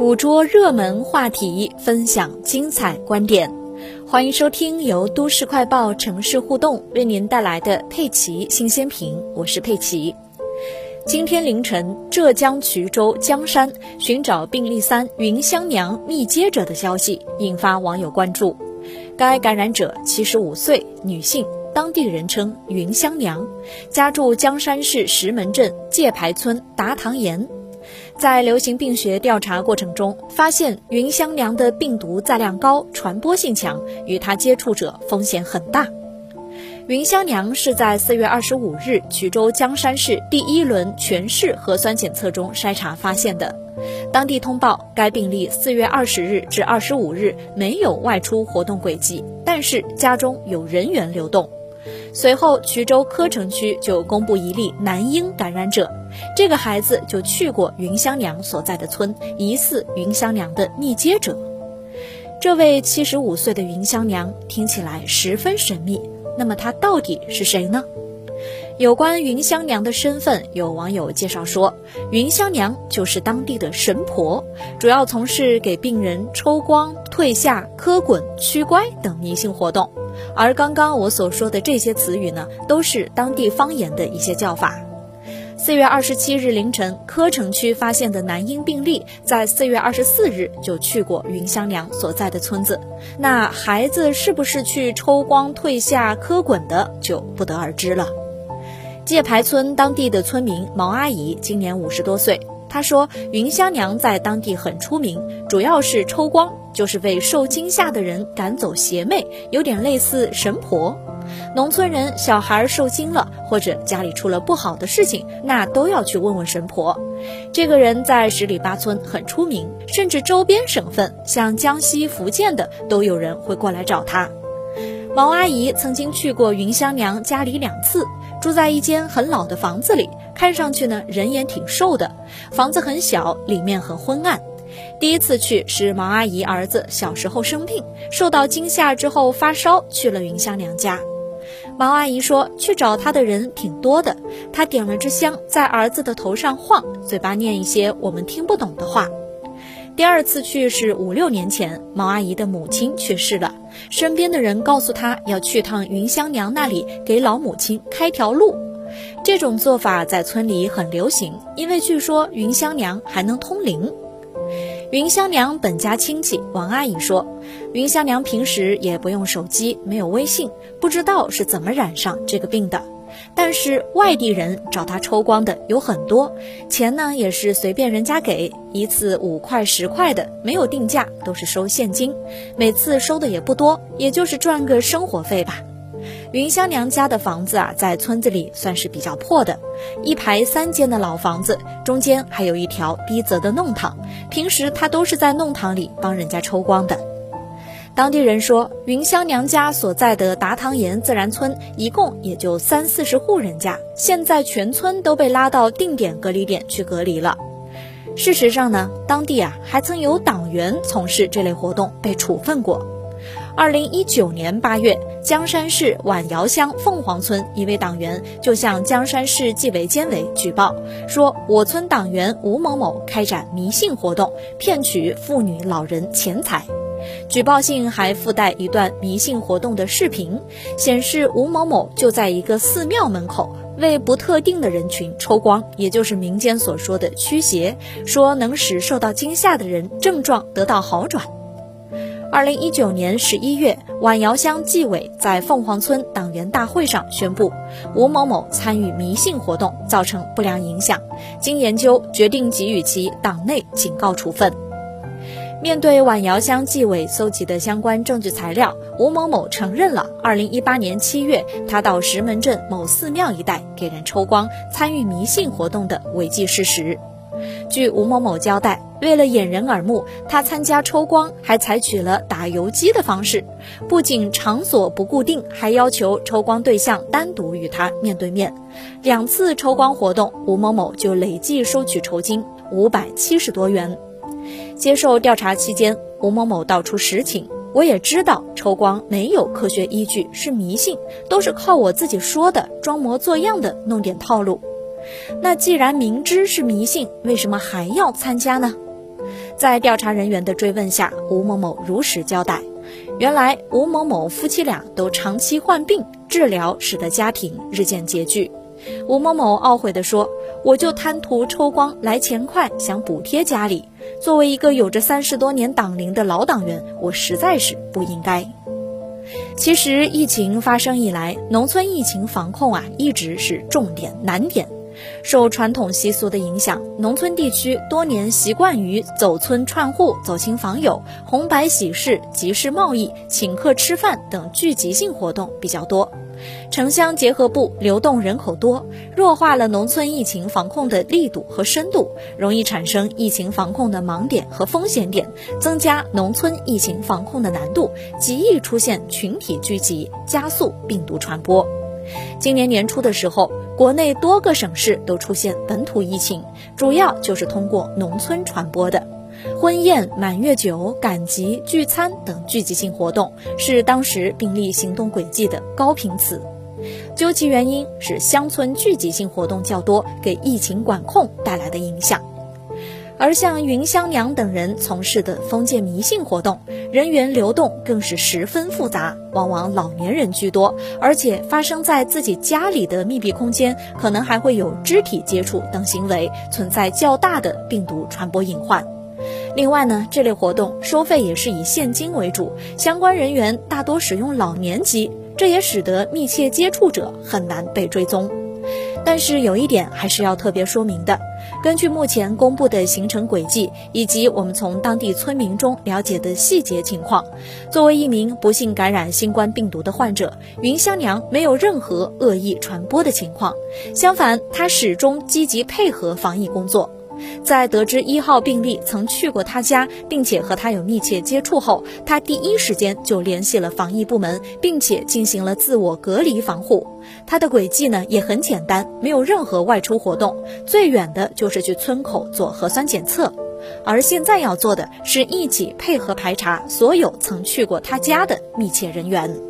捕捉热门话题，分享精彩观点。欢迎收听由都市快报城市互动为您带来的佩奇新鲜评，我是佩奇。今天凌晨，浙江衢州江山寻找病例三云香娘密接者的消息引发网友关注。该感染者七十五岁，女性，当地人称云香娘，家住江山市石门镇界牌村达塘岩。在流行病学调查过程中，发现云香娘的病毒载量高、传播性强，与她接触者风险很大。云香娘是在四月二十五日衢州江山市第一轮全市核酸检测中筛查发现的。当地通报，该病例四月二十日至二十五日没有外出活动轨迹，但是家中有人员流动。随后，衢州柯城区就公布一例男婴感染者，这个孩子就去过云香娘所在的村，疑似云香娘的密接者。这位七十五岁的云香娘听起来十分神秘，那么她到底是谁呢？有关云香娘的身份，有网友介绍说，云香娘就是当地的神婆，主要从事给病人抽光、退下、磕滚、驱乖等迷信活动。而刚刚我所说的这些词语呢，都是当地方言的一些叫法。四月二十七日凌晨，柯城区发现的男婴病例，在四月二十四日就去过云香娘所在的村子。那孩子是不是去抽光、退下、磕滚的，就不得而知了。界牌村当地的村民毛阿姨今年五十多岁，她说云香娘在当地很出名，主要是抽光。就是为受惊吓的人赶走邪魅，有点类似神婆。农村人小孩受惊了，或者家里出了不好的事情，那都要去问问神婆。这个人在十里八村很出名，甚至周边省份像江西、福建的都有人会过来找他。毛阿姨曾经去过云香娘家里两次，住在一间很老的房子里，看上去呢人也挺瘦的，房子很小，里面很昏暗。第一次去是毛阿姨儿子小时候生病，受到惊吓之后发烧，去了云香娘家。毛阿姨说，去找她的人挺多的，她点了支香，在儿子的头上晃，嘴巴念一些我们听不懂的话。第二次去是五六年前，毛阿姨的母亲去世了，身边的人告诉她要去趟云香娘那里给老母亲开条路。这种做法在村里很流行，因为据说云香娘还能通灵。云香娘本家亲戚王阿姨说，云香娘平时也不用手机，没有微信，不知道是怎么染上这个病的。但是外地人找她抽光的有很多，钱呢也是随便人家给，一次五块十块的，没有定价，都是收现金，每次收的也不多，也就是赚个生活费吧。云香娘家的房子啊，在村子里算是比较破的，一排三间的老房子，中间还有一条逼仄的弄堂。平时她都是在弄堂里帮人家抽光的。当地人说，云香娘家所在的达塘岩自然村一共也就三四十户人家，现在全村都被拉到定点隔离点去隔离了。事实上呢，当地啊还曾有党员从事这类活动被处分过。二零一九年八月。江山市宛窑乡凤凰村一位党员就向江山市纪委监委举报说，我村党员吴某某开展迷信活动，骗取妇女老人钱财。举报信还附带一段迷信活动的视频，显示吴某某就在一个寺庙门口为不特定的人群抽光，也就是民间所说的驱邪，说能使受到惊吓的人症状得到好转。二零一九年十一月，宛窑乡纪委在凤凰村党员大会上宣布，吴某某参与迷信活动，造成不良影响。经研究，决定给予其党内警告处分。面对宛窑乡纪委搜集的相关证据材料，吴某某承认了二零一八年七月他到石门镇某寺庙一带给人抽光、参与迷信活动的违纪事实。据吴某某交代，为了掩人耳目，他参加抽光还采取了打游击的方式，不仅场所不固定，还要求抽光对象单独与他面对面。两次抽光活动，吴某某就累计收取酬金五百七十多元。接受调查期间，吴某某道出实情：“我也知道抽光没有科学依据，是迷信，都是靠我自己说的，装模作样的弄点套路。”那既然明知是迷信，为什么还要参加呢？在调查人员的追问下，吴某某如实交代，原来吴某某夫妻俩都长期患病，治疗使得家庭日渐拮据。吴某某懊悔地说：“我就贪图抽光来钱快，想补贴家里。作为一个有着三十多年党龄的老党员，我实在是不应该。”其实，疫情发生以来，农村疫情防控啊，一直是重点难点。受传统习俗的影响，农村地区多年习惯于走村串户、走亲访友、红白喜事、集市贸易、请客吃饭等聚集性活动比较多。城乡结合部流动人口多，弱化了农村疫情防控的力度和深度，容易产生疫情防控的盲点和风险点，增加农村疫情防控的难度，极易出现群体聚集，加速病毒传播。今年年初的时候，国内多个省市都出现本土疫情，主要就是通过农村传播的。婚宴、满月酒、赶集、聚餐等聚集性活动是当时病例行动轨迹的高频词。究其原因，是乡村聚集性活动较多，给疫情管控带来的影响。而像云香娘等人从事的封建迷信活动，人员流动更是十分复杂，往往老年人居多，而且发生在自己家里的密闭空间，可能还会有肢体接触等行为，存在较大的病毒传播隐患。另外呢，这类活动收费也是以现金为主，相关人员大多使用老年机，这也使得密切接触者很难被追踪。但是有一点还是要特别说明的，根据目前公布的行程轨迹以及我们从当地村民中了解的细节情况，作为一名不幸感染新冠病毒的患者，云香娘没有任何恶意传播的情况，相反，她始终积极配合防疫工作。在得知一号病例曾去过他家，并且和他有密切接触后，他第一时间就联系了防疫部门，并且进行了自我隔离防护。他的轨迹呢也很简单，没有任何外出活动，最远的就是去村口做核酸检测。而现在要做的是一起配合排查所有曾去过他家的密切人员。